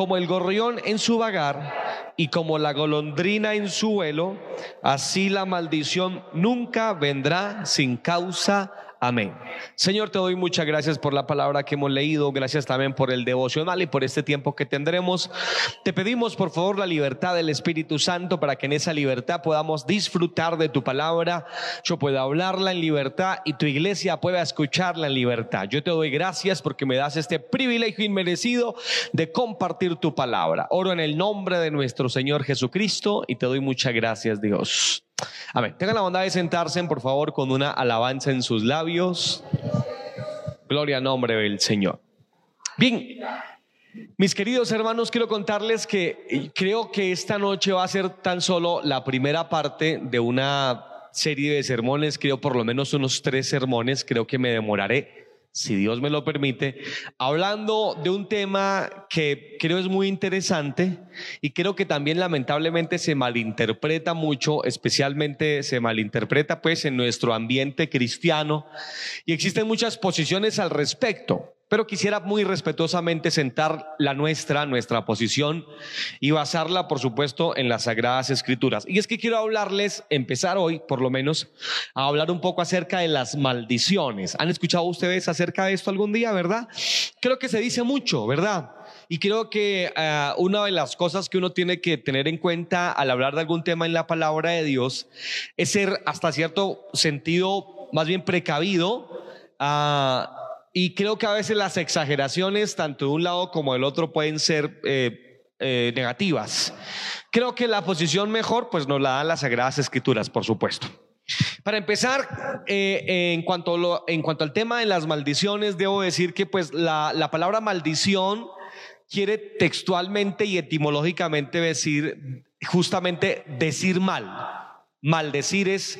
como el gorrión en su vagar y como la golondrina en su vuelo, así la maldición nunca vendrá sin causa Amén. Señor, te doy muchas gracias por la palabra que hemos leído, gracias también por el devocional y por este tiempo que tendremos. Te pedimos por favor la libertad del Espíritu Santo para que en esa libertad podamos disfrutar de tu palabra, yo pueda hablarla en libertad y tu iglesia pueda escucharla en libertad. Yo te doy gracias porque me das este privilegio inmerecido de compartir tu palabra. Oro en el nombre de nuestro Señor Jesucristo y te doy muchas gracias Dios. Amén. Tengan la bondad de sentarse, por favor, con una alabanza en sus labios. Gloria al nombre del Señor. Bien, mis queridos hermanos, quiero contarles que creo que esta noche va a ser tan solo la primera parte de una serie de sermones, creo por lo menos unos tres sermones, creo que me demoraré si Dios me lo permite, hablando de un tema que creo es muy interesante y creo que también lamentablemente se malinterpreta mucho, especialmente se malinterpreta pues en nuestro ambiente cristiano. Y existen muchas posiciones al respecto pero quisiera muy respetuosamente sentar la nuestra, nuestra posición y basarla, por supuesto, en las Sagradas Escrituras. Y es que quiero hablarles, empezar hoy, por lo menos, a hablar un poco acerca de las maldiciones. ¿Han escuchado ustedes acerca de esto algún día, verdad? Creo que se dice mucho, ¿verdad? Y creo que eh, una de las cosas que uno tiene que tener en cuenta al hablar de algún tema en la palabra de Dios es ser hasta cierto sentido más bien precavido. a y creo que a veces las exageraciones, tanto de un lado como del otro, pueden ser eh, eh, negativas. Creo que la posición mejor, pues nos la dan las Sagradas Escrituras, por supuesto. Para empezar, eh, en, cuanto en cuanto al tema de las maldiciones, debo decir que pues la, la palabra maldición quiere textualmente y etimológicamente decir justamente decir mal. Maldecir es,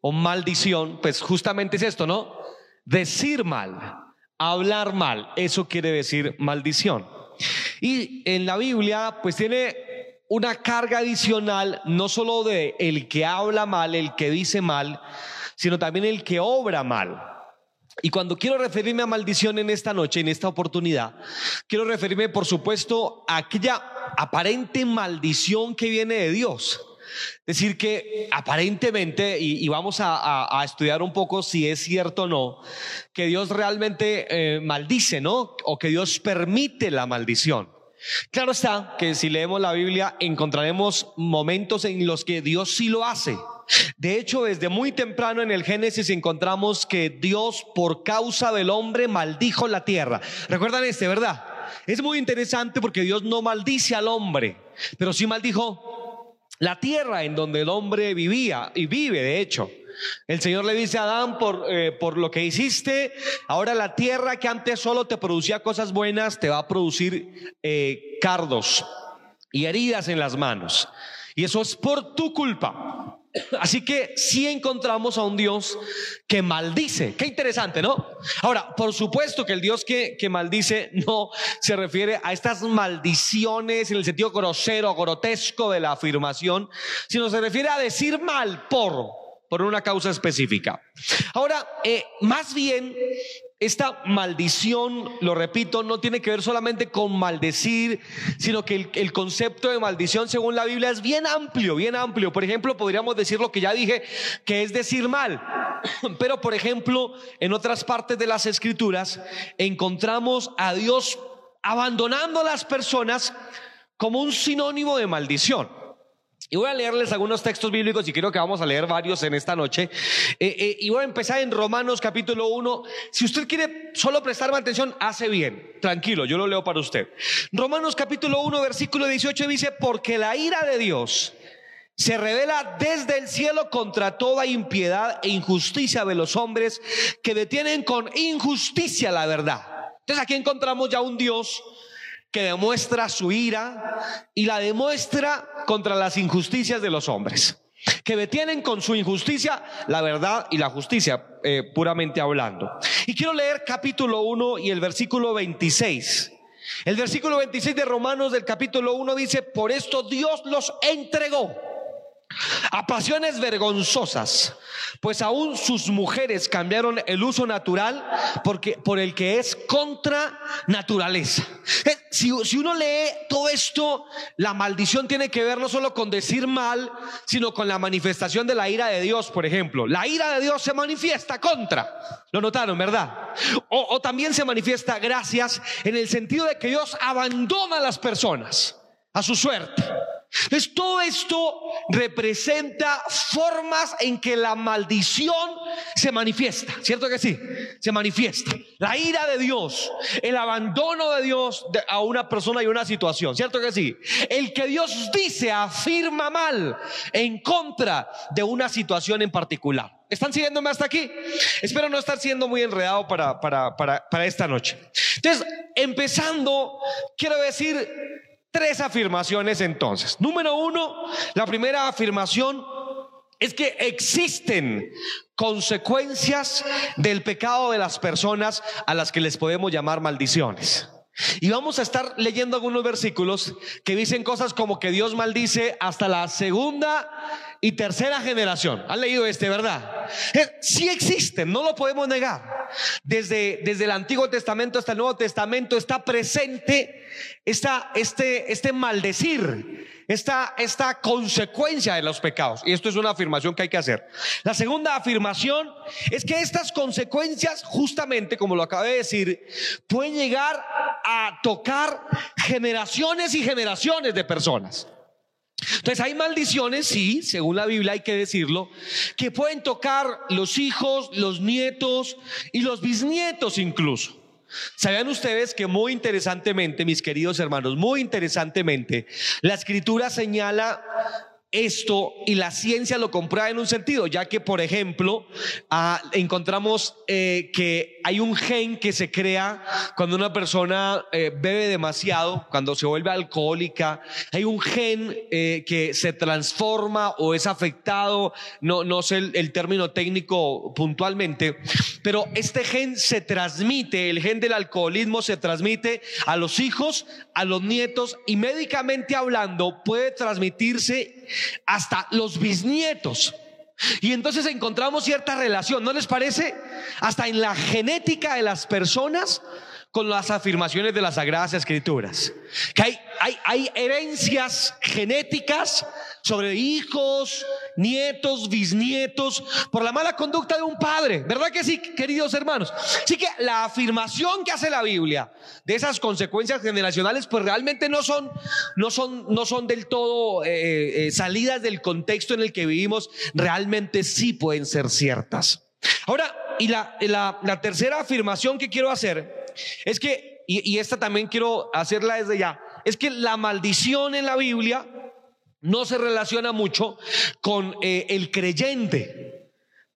o maldición, pues justamente es esto, ¿no? Decir mal. Hablar mal, eso quiere decir maldición. Y en la Biblia, pues tiene una carga adicional, no solo de el que habla mal, el que dice mal, sino también el que obra mal. Y cuando quiero referirme a maldición en esta noche, en esta oportunidad, quiero referirme, por supuesto, a aquella aparente maldición que viene de Dios. Decir que aparentemente, y, vamos a, estudiar un poco si es cierto o no, que Dios realmente eh, maldice, ¿no? O que Dios permite la maldición. Claro está que si leemos la Biblia encontraremos momentos en los que Dios sí lo hace. De hecho, desde muy temprano en el Génesis encontramos que Dios por causa del hombre maldijo la tierra. ¿Recuerdan este, verdad? Es muy interesante porque Dios no maldice al hombre, pero sí maldijo la tierra en donde el hombre vivía y vive, de hecho. El Señor le dice a Adán, por, eh, por lo que hiciste, ahora la tierra que antes solo te producía cosas buenas, te va a producir eh, cardos y heridas en las manos. Y eso es por tu culpa. Así que sí encontramos a un Dios que maldice. Qué interesante, ¿no? Ahora, por supuesto que el Dios que, que, maldice no se refiere a estas maldiciones en el sentido grosero, grotesco de la afirmación, sino se refiere a decir mal por por una causa específica. Ahora, eh, más bien, esta maldición, lo repito, no tiene que ver solamente con maldecir, sino que el, concepto de maldición, según la Biblia, es bien amplio, bien amplio. Por ejemplo, podríamos decir lo que ya dije, que es decir mal. Pero, por ejemplo, en otras partes de las escrituras, encontramos a Dios abandonando a las personas como un sinónimo de maldición. Y voy a leerles algunos textos bíblicos y creo que vamos a leer varios en esta noche. Eh, eh, y voy a empezar en Romanos capítulo 1. Si usted quiere solo prestarme atención, hace bien. Tranquilo, yo lo leo para usted. Romanos capítulo 1, versículo 18 dice, porque la ira de Dios se revela desde el cielo contra toda impiedad e injusticia de los hombres que detienen con injusticia la verdad. Entonces aquí encontramos ya un Dios que demuestra su ira y la demuestra contra las injusticias de los hombres, que detienen con su injusticia la verdad y la justicia, eh, puramente hablando. Y quiero leer capítulo 1 y el versículo 26. El versículo 26 de Romanos del capítulo 1 dice, por esto Dios los entregó a pasiones vergonzosas, pues aún sus mujeres cambiaron el uso natural porque, por el que es contra naturaleza. Eh, si, si, uno lee todo esto, la maldición tiene que ver no solo con decir mal, sino con la manifestación de la ira de Dios, por ejemplo. La ira de Dios se manifiesta contra. Lo notaron, ¿verdad? O, o también se manifiesta gracias en el sentido de que Dios abandona a las personas a su suerte. Entonces, todo esto representa formas en que la maldición se manifiesta, ¿cierto que sí? Se manifiesta. La ira de Dios, el abandono de Dios a una persona y una situación, ¿cierto que sí? El que Dios dice afirma mal en contra de una situación en particular. ¿Están siguiéndome hasta aquí? Espero no estar siendo muy enredado para, para, para, para esta noche. Entonces, empezando, quiero decir Tres afirmaciones entonces. Número uno, la primera afirmación es que existen consecuencias del pecado de las personas a las que les podemos llamar maldiciones. Y vamos a estar leyendo algunos versículos que dicen cosas como que Dios maldice hasta la segunda y tercera generación. ¿Han leído este, verdad? Eh, sí existen, no lo podemos negar. Desde, desde el Antiguo Testamento hasta el Nuevo Testamento está presente esta, este, este maldecir, esta, esta consecuencia de los pecados. Y esto es una afirmación que hay que hacer. La segunda afirmación es que estas consecuencias, justamente como lo acabé de decir, pueden llegar a tocar generaciones y generaciones de personas. Entonces hay maldiciones, sí, según la Biblia hay que decirlo, que pueden tocar los hijos, los nietos y los bisnietos incluso. ¿Sabían ustedes que muy interesantemente, mis queridos hermanos, muy interesantemente, la escritura señala esto y la ciencia lo comprueba en un sentido, ya que, por ejemplo, ah, encontramos eh, que hay un gen que se crea cuando una persona eh, bebe demasiado, cuando se vuelve alcohólica, hay un gen eh, que se transforma o es afectado, no, no sé el, el término técnico puntualmente, pero este gen se transmite, el gen del alcoholismo se transmite a los hijos, a los nietos y médicamente hablando puede transmitirse hasta los bisnietos. Y entonces encontramos cierta relación, ¿no les parece? Hasta en la genética de las personas con las afirmaciones de las Sagradas Escrituras. Que hay, hay, hay herencias genéticas sobre hijos, nietos, bisnietos, por la mala conducta de un padre. ¿Verdad que sí, queridos hermanos? Así que la afirmación que hace la Biblia de esas consecuencias generacionales, pues realmente no son, no son, no son del todo eh, eh, salidas del contexto en el que vivimos, realmente sí pueden ser ciertas. Ahora, y la, la, la tercera afirmación que quiero hacer es que, y, esta también quiero hacerla desde ya, es que la maldición en la Biblia no se relaciona mucho con eh, el creyente.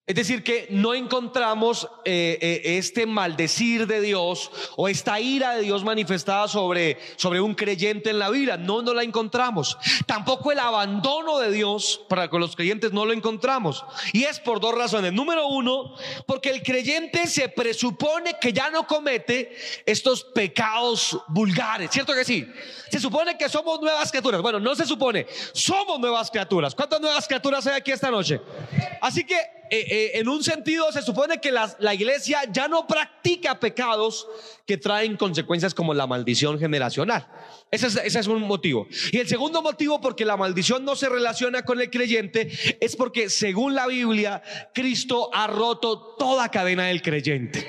Es decir, que no encontramos eh, eh, este maldecir de Dios o esta ira de Dios manifestada sobre, sobre un creyente en la vida. No, no la encontramos. Tampoco el abandono de Dios para con los creyentes no lo encontramos. Y es por dos razones. Número uno, porque el creyente se presupone que ya no comete estos pecados vulgares. ¿Cierto que sí? Se supone que somos nuevas criaturas. Bueno, no se supone, somos nuevas criaturas. ¿Cuántas nuevas criaturas hay aquí esta noche? Así que eh, eh, en un sentido se supone que la, iglesia ya no practica pecados que traen consecuencias como la maldición generacional. Ese es, ese es un motivo. Y el segundo motivo porque la maldición no se relaciona con el creyente es porque según la Biblia, Cristo ha roto toda cadena del creyente.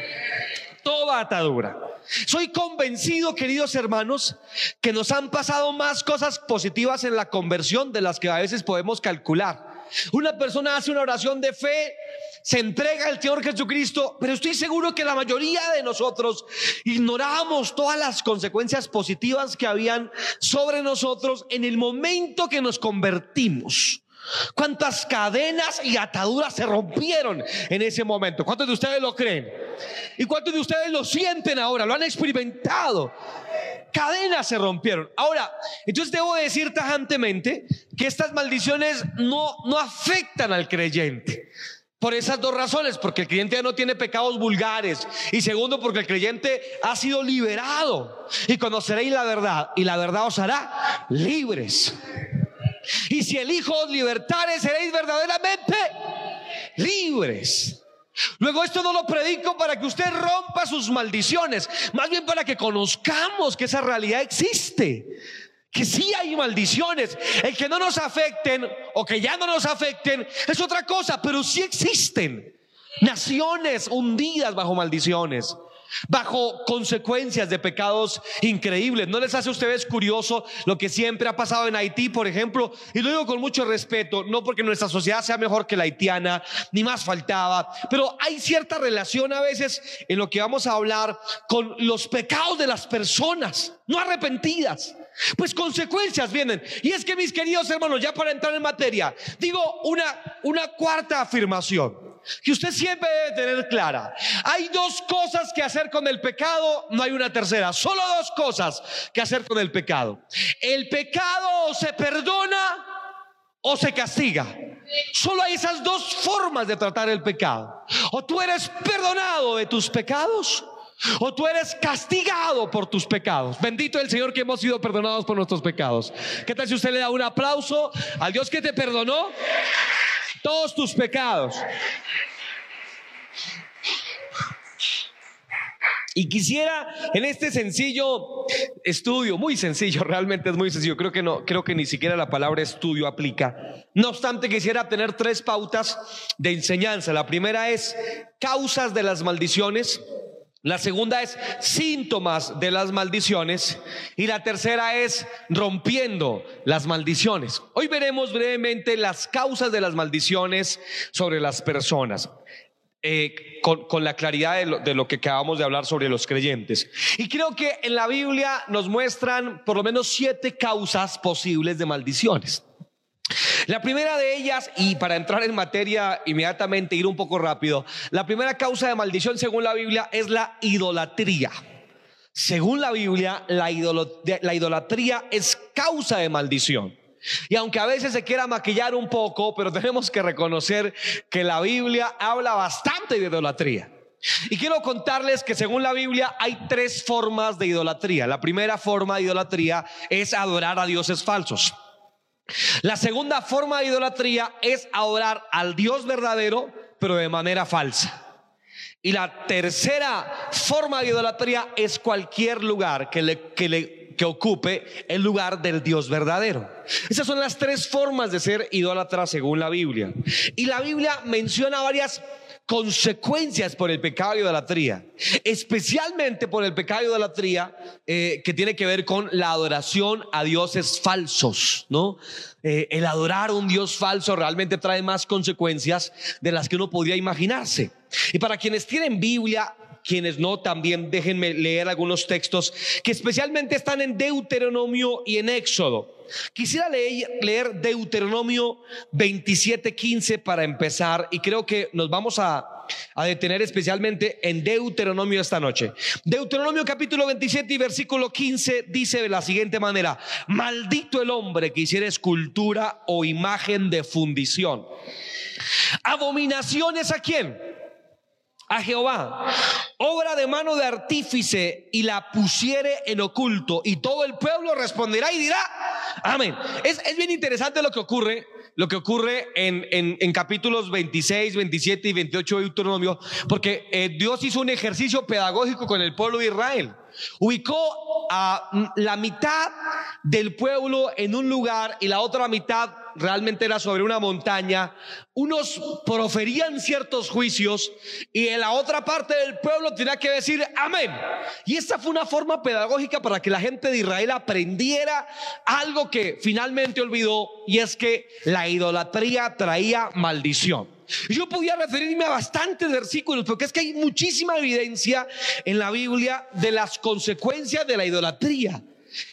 Toda atadura. Soy convencido, queridos hermanos, que nos han pasado más cosas positivas en la conversión de las que a veces podemos calcular. Una persona hace una oración de fe, se entrega al Señor Jesucristo, pero estoy seguro que la mayoría de nosotros ignoramos todas las consecuencias positivas que habían sobre nosotros en el momento que nos convertimos. ¿Cuántas cadenas y ataduras se rompieron en ese momento? ¿Cuántos de ustedes lo creen? ¿Y cuántos de ustedes lo sienten ahora? ¿Lo han experimentado? Cadenas se rompieron. Ahora, entonces debo decir tajantemente que estas maldiciones no, no afectan al creyente. Por esas dos razones, porque el creyente ya no tiene pecados vulgares y segundo, porque el creyente ha sido liberado y conoceréis la verdad y la verdad os hará libres. Y si el Hijo os libertare, seréis verdaderamente libres. Luego esto no lo predico para que usted rompa sus maldiciones, más bien para que conozcamos que esa realidad existe. Que sí hay maldiciones. El que no nos afecten o que ya no nos afecten es otra cosa, pero sí existen. Naciones hundidas bajo maldiciones bajo consecuencias de pecados increíbles. ¿No les hace a ustedes curioso lo que siempre ha pasado en Haití, por ejemplo? Y lo digo con mucho respeto, no porque nuestra sociedad sea mejor que la haitiana, ni más faltaba, pero hay cierta relación a veces en lo que vamos a hablar con los pecados de las personas, no arrepentidas. Pues consecuencias vienen. Y es que mis queridos hermanos, ya para entrar en materia, digo una, una cuarta afirmación que usted siempre debe tener clara. Hay dos cosas que hacer con el pecado, no hay una tercera, solo dos cosas que hacer con el pecado. El pecado se perdona o se castiga. Solo hay esas dos formas de tratar el pecado. O tú eres perdonado de tus pecados o tú eres castigado por tus pecados. Bendito el Señor que hemos sido perdonados por nuestros pecados. ¿Qué tal si usted le da un aplauso al Dios que te perdonó todos tus pecados? Y quisiera en este sencillo estudio, muy sencillo, realmente es muy sencillo, creo que no, creo que ni siquiera la palabra estudio aplica. No obstante, quisiera tener tres pautas de enseñanza. La primera es causas de las maldiciones. La segunda es síntomas de las maldiciones. Y la tercera es rompiendo las maldiciones. Hoy veremos brevemente las causas de las maldiciones sobre las personas. Eh, con, la claridad de lo, de lo, que acabamos de hablar sobre los creyentes. Y creo que en la Biblia nos muestran por lo menos siete causas posibles de maldiciones. La primera de ellas, y para entrar en materia inmediatamente, ir un poco rápido, la primera causa de maldición según la Biblia es la idolatría. Según la Biblia, la idolatría es causa de maldición. Y aunque a veces se quiera maquillar un poco, pero tenemos que reconocer que la Biblia habla bastante de idolatría. Y quiero contarles que según la Biblia hay tres formas de idolatría. La primera forma de idolatría es adorar a dioses falsos. La segunda forma de idolatría es adorar al Dios verdadero, pero de manera falsa. Y la tercera forma de idolatría es cualquier lugar que le, que le que ocupe el lugar del Dios verdadero. Esas son las tres formas de ser idólatra según la Biblia. Y la Biblia menciona varias consecuencias por el pecado de idolatría, especialmente por el pecado de idolatría eh, que tiene que ver con la adoración a dioses falsos, ¿no? Eh, el adorar a un dios falso realmente trae más consecuencias de las que uno podría imaginarse. Y para quienes tienen Biblia, quienes no, también déjenme leer algunos textos que especialmente están en Deuteronomio y en Éxodo. Quisiera leer, Deuteronomio 27:15 para empezar y creo que nos vamos a, a detener especialmente en Deuteronomio esta noche. Deuteronomio capítulo 27 y versículo 15 dice de la siguiente manera, maldito el hombre que hiciera escultura o imagen de fundición. Abominaciones a quién? A Jehová, obra de mano de artífice, y la pusiere en oculto, y todo el pueblo responderá y dirá, amén. Es, bien interesante lo que ocurre, lo que ocurre en, en, capítulos 26, 27 y 28 de Deuteronomio, porque eh, Dios hizo un ejercicio pedagógico con el pueblo de Israel. Ubicó a la mitad del pueblo en un lugar y la otra mitad realmente era sobre una montaña, unos proferían ciertos juicios y en la otra parte del pueblo tenía que decir amén. Y esta fue una forma pedagógica para que la gente de Israel aprendiera algo que finalmente olvidó y es que la idolatría traía maldición. Yo podía referirme a bastantes versículos porque es que hay muchísima evidencia en la Biblia de las consecuencias de la idolatría.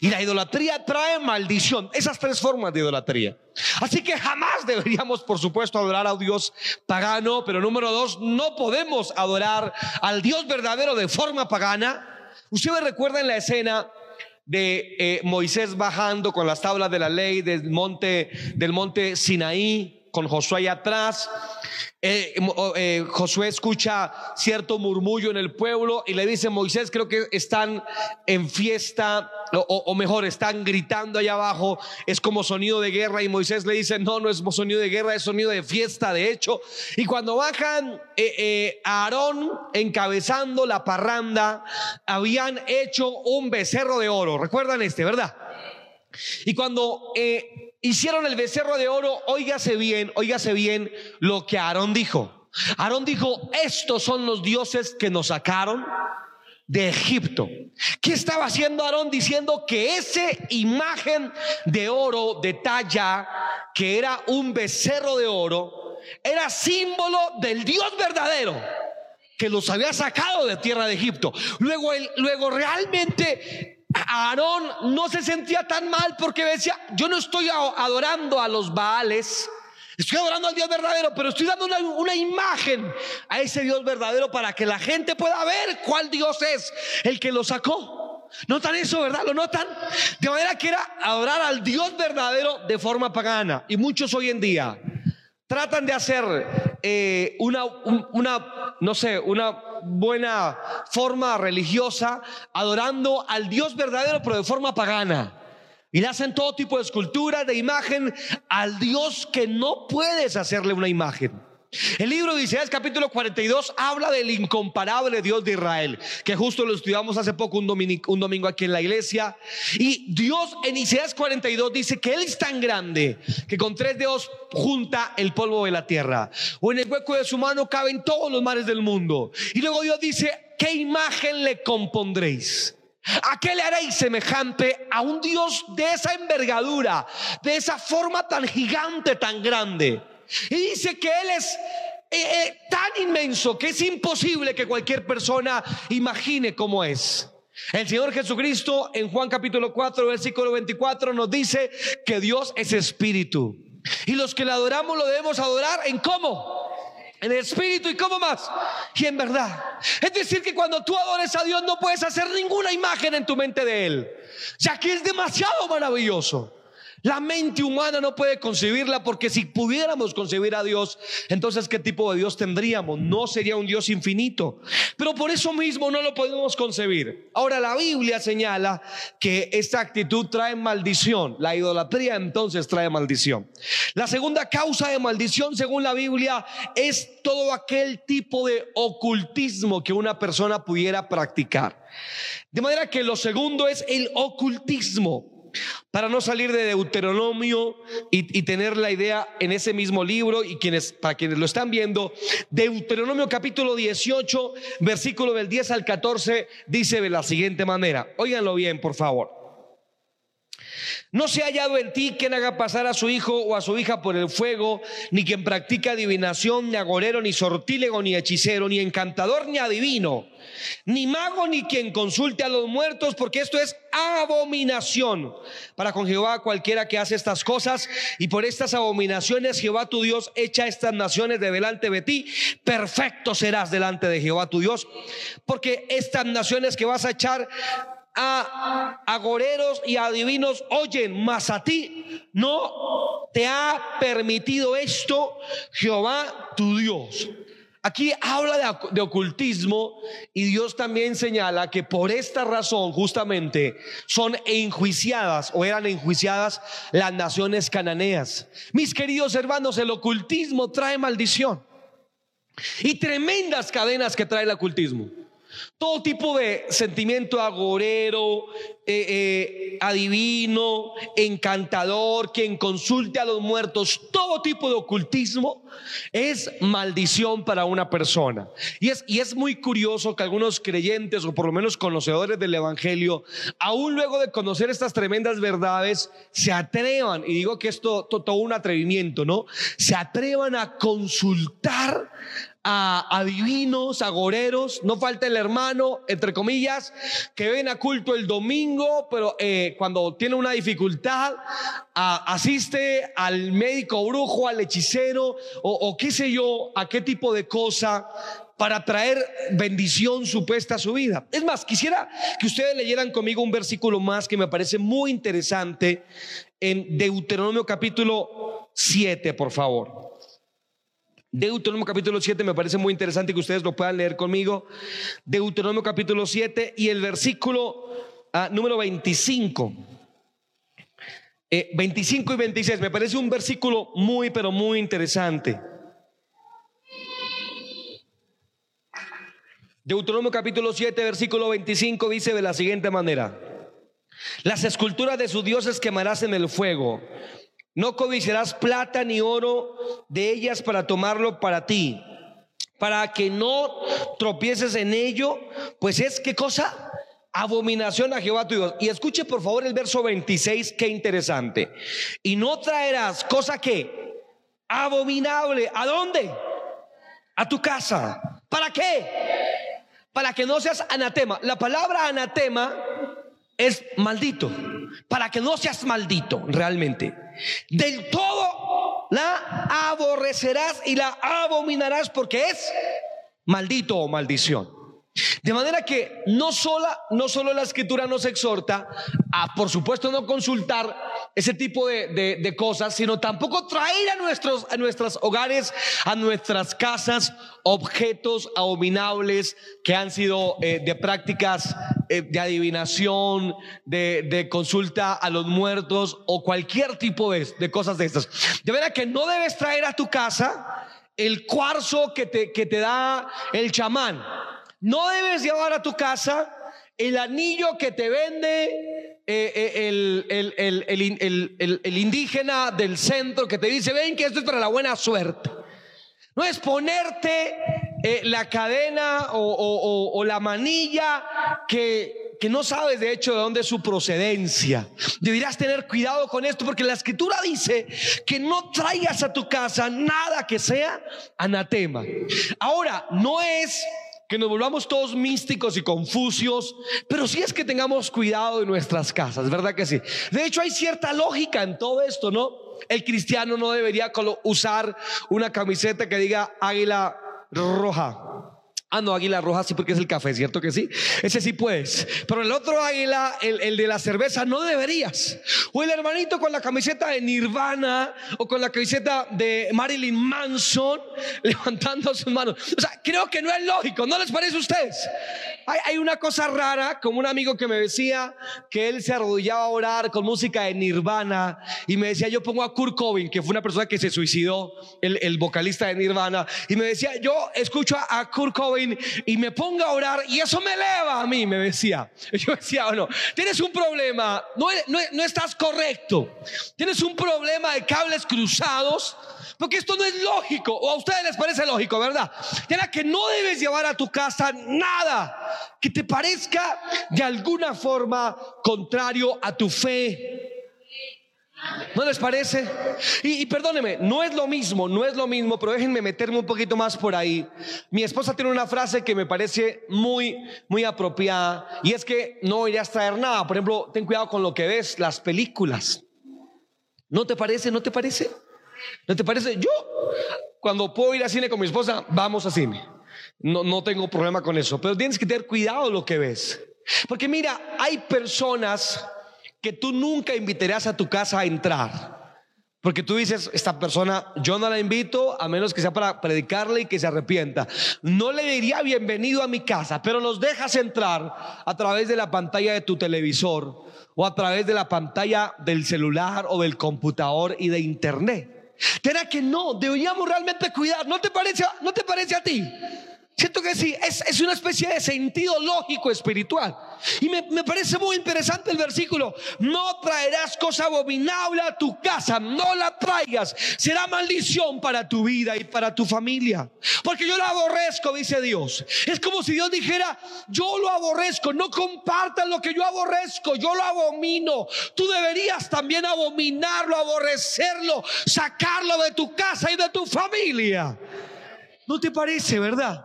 Y la idolatría trae maldición. Esas tres formas de idolatría. Así que jamás deberíamos, por supuesto, adorar a un Dios pagano. Pero número dos, no podemos adorar al Dios verdadero de forma pagana. Ustedes recuerdan la escena de eh, Moisés bajando con las tablas de la ley del monte, del monte Sinaí, con Josué atrás. Eh, eh, Josué escucha cierto murmullo en el pueblo y le dice, Moisés, creo que están en fiesta o, mejor, están gritando allá abajo, es como sonido de guerra y Moisés le dice, no, no es sonido de guerra, es sonido de fiesta, de hecho. Y cuando bajan eh, eh, a Aarón encabezando la parranda, habían hecho un becerro de oro, recuerdan este, ¿verdad? Y cuando eh, hicieron el becerro de oro, óigase bien, óigase bien lo que Aarón dijo. Aarón dijo, estos son los dioses que nos sacaron de Egipto. ¿Qué estaba haciendo Aarón diciendo que esa imagen de oro de talla, que era un becerro de oro, era símbolo del Dios verdadero? que los había sacado de tierra de Egipto. Luego, luego realmente Aarón no se sentía tan mal porque decía, yo no estoy adorando a los Baales, Estoy adorando al Dios verdadero, pero estoy dando una, imagen a ese Dios verdadero para que la gente pueda ver cuál Dios es el que lo sacó. ¿Notan eso, verdad? ¿Lo notan? De manera que era adorar al Dios verdadero de forma pagana. Y muchos hoy en día tratan de hacer eh, una, una, no sé, una buena forma religiosa adorando al Dios verdadero, pero de forma pagana. Y le hacen todo tipo de esculturas, de imagen al Dios que no puedes hacerle una imagen. El libro de Isaías capítulo 42 habla del incomparable Dios de Israel, que justo lo estudiamos hace poco un domingo, aquí en la iglesia. Y Dios en Isaías 42 dice que Él es tan grande que con tres dedos junta el polvo de la tierra. O en el hueco de su mano caben todos los mares del mundo. Y luego Dios dice, ¿qué imagen le compondréis? ¿A qué le haréis semejante a un Dios de esa envergadura, de esa forma tan gigante, tan grande? Y dice que Él es eh, eh, tan inmenso que es imposible que cualquier persona imagine cómo es. El Señor Jesucristo en Juan capítulo 4, versículo 24 nos dice que Dios es espíritu. Y los que le adoramos lo debemos adorar en cómo? en espíritu y cómo más, y en verdad. Es decir, que cuando tú adores a Dios no puedes hacer ninguna imagen en tu mente de Él, ya que es demasiado maravilloso. La mente humana no puede concebirla porque si pudiéramos concebir a Dios, entonces ¿qué tipo de Dios tendríamos? No sería un Dios infinito. Pero por eso mismo no lo podemos concebir. Ahora la Biblia señala que esta actitud trae maldición. La idolatría entonces trae maldición. La segunda causa de maldición, según la Biblia, es todo aquel tipo de ocultismo que una persona pudiera practicar. De manera que lo segundo es el ocultismo para no salir de Deuteronomio y, tener la idea en ese mismo libro y quienes, para quienes lo están viendo, Deuteronomio capítulo 18, versículo del 10 al 14, dice de la siguiente manera, óiganlo bien, por favor. No se ha hallado en ti quien haga pasar a su hijo o a su hija por el fuego, ni quien practica adivinación, ni agorero, ni sortílego, ni hechicero, ni encantador, ni adivino, ni mago, ni quien consulte a los muertos, porque esto es abominación para con Jehová cualquiera que hace estas cosas. Y por estas abominaciones Jehová tu Dios echa estas naciones de delante de ti. Perfecto serás delante de Jehová tu Dios, porque estas naciones que vas a echar a agoreros y adivinos oyen, mas a ti no te ha permitido esto Jehová tu Dios. Aquí habla de, ocultismo y Dios también señala que por esta razón justamente son enjuiciadas o eran enjuiciadas las naciones cananeas. Mis queridos hermanos, el ocultismo trae maldición y tremendas cadenas que trae el ocultismo. Todo tipo de sentimiento agorero, eh, eh, adivino, encantador, quien consulte a los muertos, todo tipo de ocultismo es maldición para una persona. Y es, y es muy curioso que algunos creyentes o por lo menos conocedores del Evangelio, aún luego de conocer estas tremendas verdades, se atrevan, y digo que esto todo un atrevimiento, ¿no? Se atrevan a consultar a adivinos, agoreros, no falta el hermano, entre comillas, que ven a culto el domingo, pero eh, cuando tiene una dificultad, asiste al médico brujo, al hechicero, o, o qué sé yo, a qué tipo de cosa para traer bendición supuesta a su vida. Es más, quisiera que ustedes leyeran conmigo un versículo más que me parece muy interesante en Deuteronomio capítulo 7, por favor. Deuteronomio capítulo 7 me parece muy interesante que ustedes lo puedan leer conmigo. Deuteronomio capítulo 7 y el versículo ah, número 25. 25 eh, y 26, me parece un versículo muy, pero muy interesante. Deuteronomio capítulo 7, versículo 25 dice de la siguiente manera. Las esculturas de sus dioses quemarás en el fuego. No codiciarás plata ni oro de ellas para tomarlo para ti, para que no tropieces en ello, pues es qué cosa? Abominación a Jehová tu Dios. Y escuche por favor el verso 26, qué interesante. Y no traerás cosa que abominable. ¿A dónde? A tu casa. ¿Para qué? para que no seas anatema. La palabra anatema es maldito, para que no seas maldito realmente. Del todo la aborrecerás y la abominarás porque es maldito o maldición. De manera que no, sola, no solo la escritura nos exhorta a, por supuesto, no consultar ese tipo de, cosas, sino tampoco traer a nuestros a nuestros hogares, a nuestras casas, objetos abominables que han sido eh, de prácticas eh, de adivinación, de, consulta a los muertos o cualquier tipo de, de cosas de estas. De manera que no debes traer a tu casa el cuarzo que te, que te da el chamán no debes llevar a tu casa el anillo que te vende eh, eh, el, indígena del centro que te dice, ven que esto es para la buena suerte. No es ponerte eh, la cadena o, la manilla que, que, no sabes de hecho de dónde es su procedencia. Deberías tener cuidado con esto porque la escritura dice que no traigas a tu casa nada que sea anatema. Ahora, no es que nos volvamos todos místicos y confucios, pero sí es que tengamos cuidado de nuestras casas, ¿verdad que sí? De hecho, hay cierta lógica en todo esto, ¿no? El cristiano no debería usar una camiseta que diga águila roja. Ah, no, águila roja sí porque es el café, ¿cierto que sí? Ese sí puedes. Pero el otro águila, el, el, de la cerveza, no deberías. O el hermanito con la camiseta de Nirvana o con la camiseta de Marilyn Manson levantando sus manos. O sea, creo que no es lógico, ¿no les parece a ustedes? Hay, hay una cosa rara, como un amigo que me decía que él se arrodillaba a orar con música de Nirvana y me decía, yo pongo a Kurt Cobain, que fue una persona que se suicidó, el, el vocalista de Nirvana, y me decía, yo escucho a Kurt Cobain y me ponga a orar y eso me eleva a mí, me decía. Yo decía, bueno, tienes un problema, no, no, estás correcto, tienes un problema de cables cruzados. Porque esto no es lógico, o a ustedes les parece lógico, ¿verdad? Era que no debes llevar a tu casa nada que te parezca de alguna forma contrario a tu fe. ¿No les parece? Y, perdóneme, no es lo mismo, no es lo mismo, pero déjenme meterme un poquito más por ahí. Mi esposa tiene una frase que me parece muy, muy apropiada y es que no irías a traer nada. Por ejemplo, ten cuidado con lo que ves, las películas. ¿No te parece? ¿No te parece? ¿No te parece? Yo, cuando puedo ir al cine con mi esposa, vamos a cine. No, no tengo problema con eso, pero tienes que tener cuidado lo que ves. Porque mira, hay personas que tú nunca invitarás a tu casa a entrar. Porque tú dices, esta persona, yo no la invito a menos que sea para predicarle y que se arrepienta. No le diría bienvenido a mi casa, pero nos dejas entrar a través de la pantalla de tu televisor o a través de la pantalla del celular o del computador y de internet. ¿Será que no? Deberíamos realmente cuidar. ¿No te parece, no te parece a ti? Siento que sí, es, una especie de sentido lógico espiritual. Y me, me, parece muy interesante el versículo. No traerás cosa abominable a tu casa, no la traigas. Será maldición para tu vida y para tu familia. Porque yo lo aborrezco, dice Dios. Es como si Dios dijera, yo lo aborrezco, no compartan lo que yo aborrezco, yo lo abomino. Tú deberías también abominarlo, aborrecerlo, sacarlo de tu casa y de tu familia. ¿No te parece, verdad?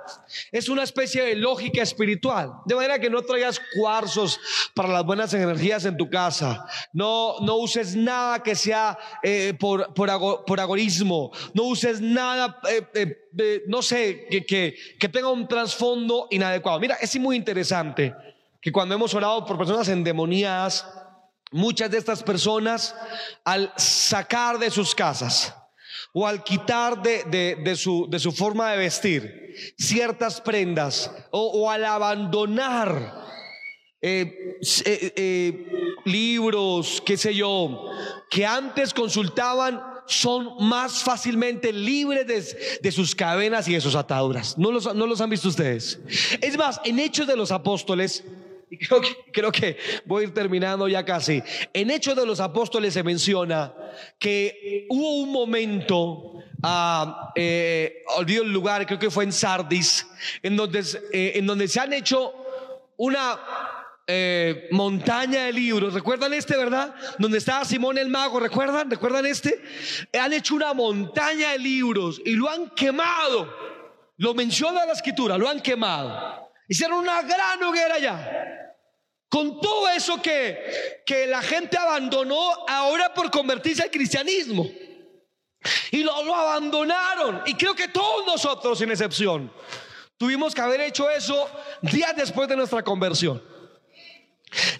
Es una especie de lógica espiritual. De manera que no traigas cuarzos para las buenas energías en tu casa. No, no uses nada que sea eh, por, por, agorismo. No uses nada, eh, eh, no sé, que, que, que tenga un trasfondo inadecuado. Mira, es muy interesante que cuando hemos orado por personas endemoniadas, muchas de estas personas, al sacar de sus casas, o al quitar de, su, de su, forma de vestir ciertas prendas o, al abandonar eh, eh, eh, libros, qué sé yo, que antes consultaban, son más fácilmente libres de, de sus cadenas y de sus ataduras. ¿No los, ¿No los han visto ustedes? Es más, en Hechos de los Apóstoles, y creo que, creo que voy a ir terminando ya casi. En Hechos de los Apóstoles se menciona que hubo un momento, ah, eh, olvido el lugar, creo que fue en Sardis, en donde, eh, se han hecho una eh, montaña de libros. ¿Recuerdan este, verdad? Donde estaba Simón el mago, ¿recuerdan? ¿Recuerdan este? Han hecho una montaña de libros y lo han quemado. Lo menciona la escritura, lo han quemado. Hicieron una gran hoguera allá. Con todo eso que, que la gente abandonó ahora por convertirse al cristianismo. Y lo, abandonaron. Y creo que todos nosotros, sin excepción, tuvimos que haber hecho eso días después de nuestra conversión.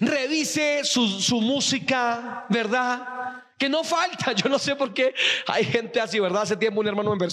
Revise su, su música, ¿verdad? Que no falta, yo no sé por qué hay gente así, ¿verdad? Hace tiempo un hermano me,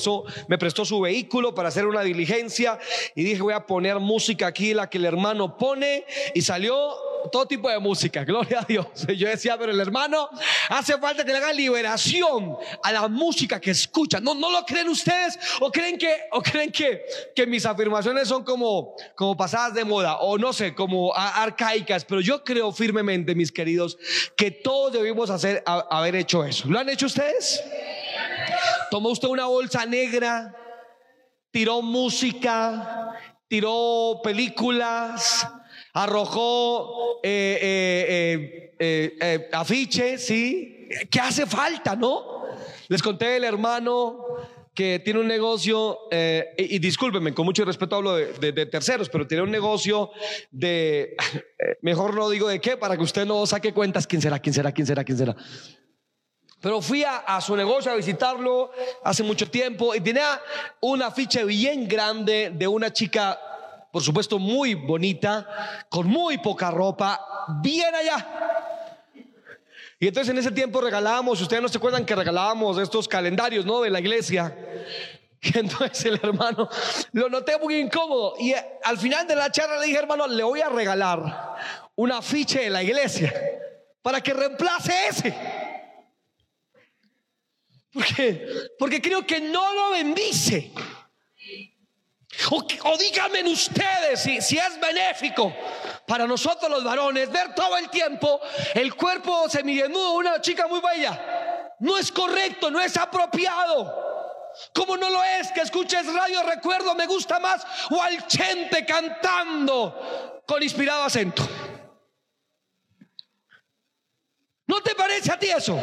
me prestó su vehículo para hacer una diligencia y dije voy a poner música aquí, la que el hermano pone y salió todo tipo de música, gloria a Dios. Yo decía, pero el hermano, hace falta que le hagan liberación a la música que escucha. ¿No, no lo creen ustedes? ¿O creen que, o creen que, que mis afirmaciones son como, como pasadas de moda? O no sé, como arcaicas. Pero yo creo firmemente, mis queridos, que todos debimos hacer, haber hecho eso. ¿Lo han hecho ustedes? Tomó usted una bolsa negra, tiró música, tiró películas, arrojó eh, eh, eh, afiches, ¿sí? ¿Qué hace falta, no? Les conté el hermano que tiene un negocio, y, discúlpenme, con mucho respeto hablo de, terceros, pero tiene un negocio de, mejor no digo de qué, para que usted no saque cuentas, quién será, quién será, quién será, quién será. Pero fui a, su negocio a visitarlo hace mucho tiempo y tenía un afiche bien grande de una chica por supuesto muy bonita, con muy poca ropa, bien allá. Y entonces en ese tiempo regalábamos, ustedes no se acuerdan que regalábamos estos calendarios, ¿no? De la iglesia. Y entonces el hermano lo noté muy incómodo. Y al final de la charla le dije, hermano, le voy a regalar un afiche de la iglesia para que reemplace ese. Porque, porque creo que no lo bendice. O, díganme ustedes si, si es benéfico para nosotros los varones ver todo el tiempo el cuerpo semidesnudo de una chica muy bella. No es correcto, no es apropiado. Como no lo es que escuches radio recuerdo, me gusta más o al chente cantando con inspirado acento. ¿No te parece a ti eso?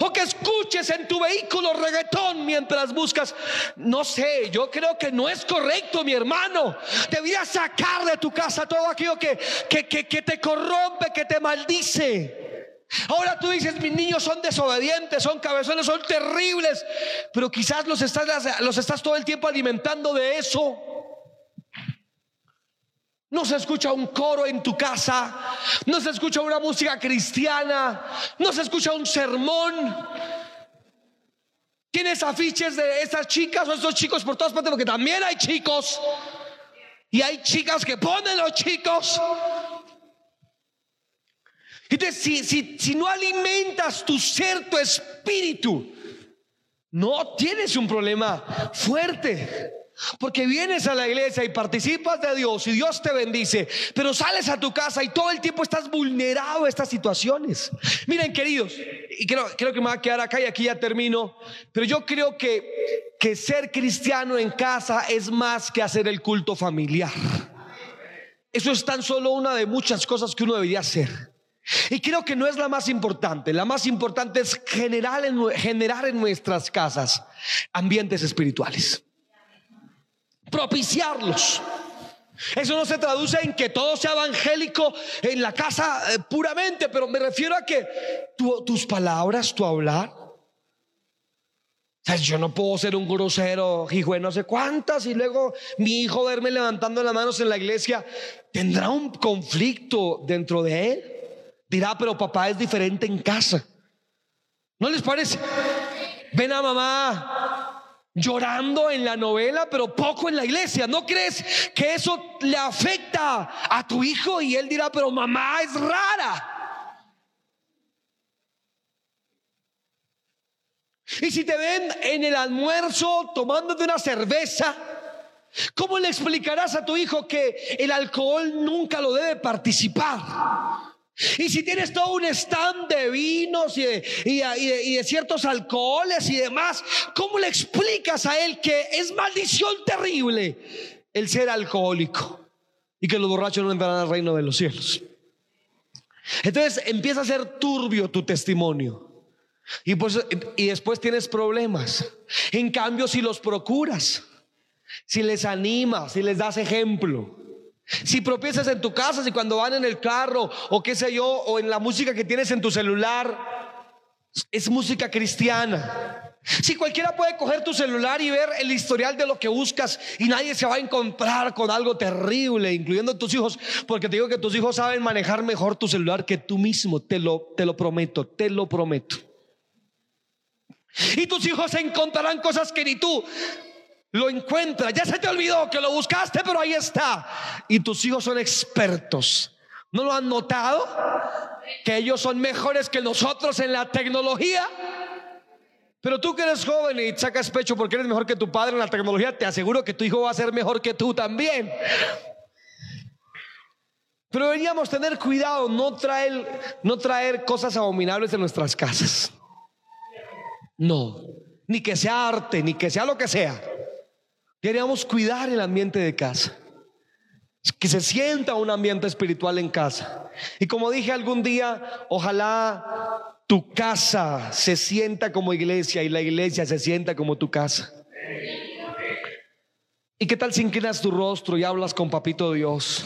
O que escuches en tu vehículo reggaetón mientras buscas. No sé, yo creo que no es correcto, mi hermano. Deberías sacar de tu casa todo aquello que, que, que, te corrompe, que te maldice. Ahora tú dices, mis niños son desobedientes, son cabezones, son terribles, pero quizás los estás, los estás todo el tiempo alimentando de eso. No se escucha un coro en tu casa, no se escucha una música cristiana, no se escucha un sermón. Tienes afiches de esas chicas o esos chicos por todas partes, porque también hay chicos. Y hay chicas que ponen los chicos. Entonces, si, si, si no alimentas tu ser, tu espíritu, no tienes un problema fuerte. Porque vienes a la iglesia y participas de Dios y Dios te bendice, pero sales a tu casa y todo el tiempo estás vulnerado a estas situaciones. Miren, queridos, y creo, que me va a quedar acá y aquí ya termino, pero yo creo que, que ser cristiano en casa es más que hacer el culto familiar. Eso es tan solo una de muchas cosas que uno debería hacer. Y creo que no es la más importante. La más importante es generar en, generar en nuestras casas ambientes espirituales propiciarlos. Eso no se traduce en que todo sea evangélico en la casa eh, puramente, pero me refiero a que tus palabras, tu hablar. yo no puedo ser un grosero, hijo de no sé cuántas, y luego mi hijo verme levantando las manos en la iglesia. ¿Tendrá un conflicto dentro de él? Dirá, pero papá es diferente en casa. ¿No les parece? Ven a mamá, llorando en la novela, pero poco en la iglesia. ¿No crees que eso le afecta a tu hijo? Y él dirá, pero mamá es rara. Y si te ven en el almuerzo tomándote una cerveza, ¿cómo le explicarás a tu hijo que el alcohol nunca lo debe participar? Y si tienes todo un stand de vinos y de, ciertos alcoholes y demás, ¿cómo le explicas a él que es maldición terrible el ser alcohólico y que los borrachos no entrarán al reino de los cielos? Entonces empieza a ser turbio tu testimonio. Y, pues, y después tienes problemas. En cambio, si los procuras, si les animas, si les das ejemplo, si propiezas en tu casa, si cuando van en el carro o qué sé yo, o en la música que tienes en tu celular, es música cristiana. Si cualquiera puede coger tu celular y ver el historial de lo que buscas y nadie se va a encontrar con algo terrible, incluyendo tus hijos, porque te digo que tus hijos saben manejar mejor tu celular que tú mismo, te lo, te lo prometo, te lo prometo. Y tus hijos encontrarán cosas que ni tú lo encuentras. Ya se te olvidó que lo buscaste, pero ahí está. Y tus hijos son expertos. ¿No lo han notado? Que ellos son mejores que nosotros en la tecnología. Pero tú que eres joven y sacas pecho porque eres mejor que tu padre en la tecnología, te aseguro que tu hijo va a ser mejor que tú también. Pero deberíamos tener cuidado, no traer, no traer cosas abominables en nuestras casas. No, ni que sea arte, ni que sea lo que sea. Queríamos cuidar el ambiente de casa. Que se sienta un ambiente espiritual en casa. Y como dije algún día, ojalá tu casa se sienta como iglesia y la iglesia se sienta como tu casa. ¿Y qué tal si inclinas tu rostro y hablas con Papito Dios?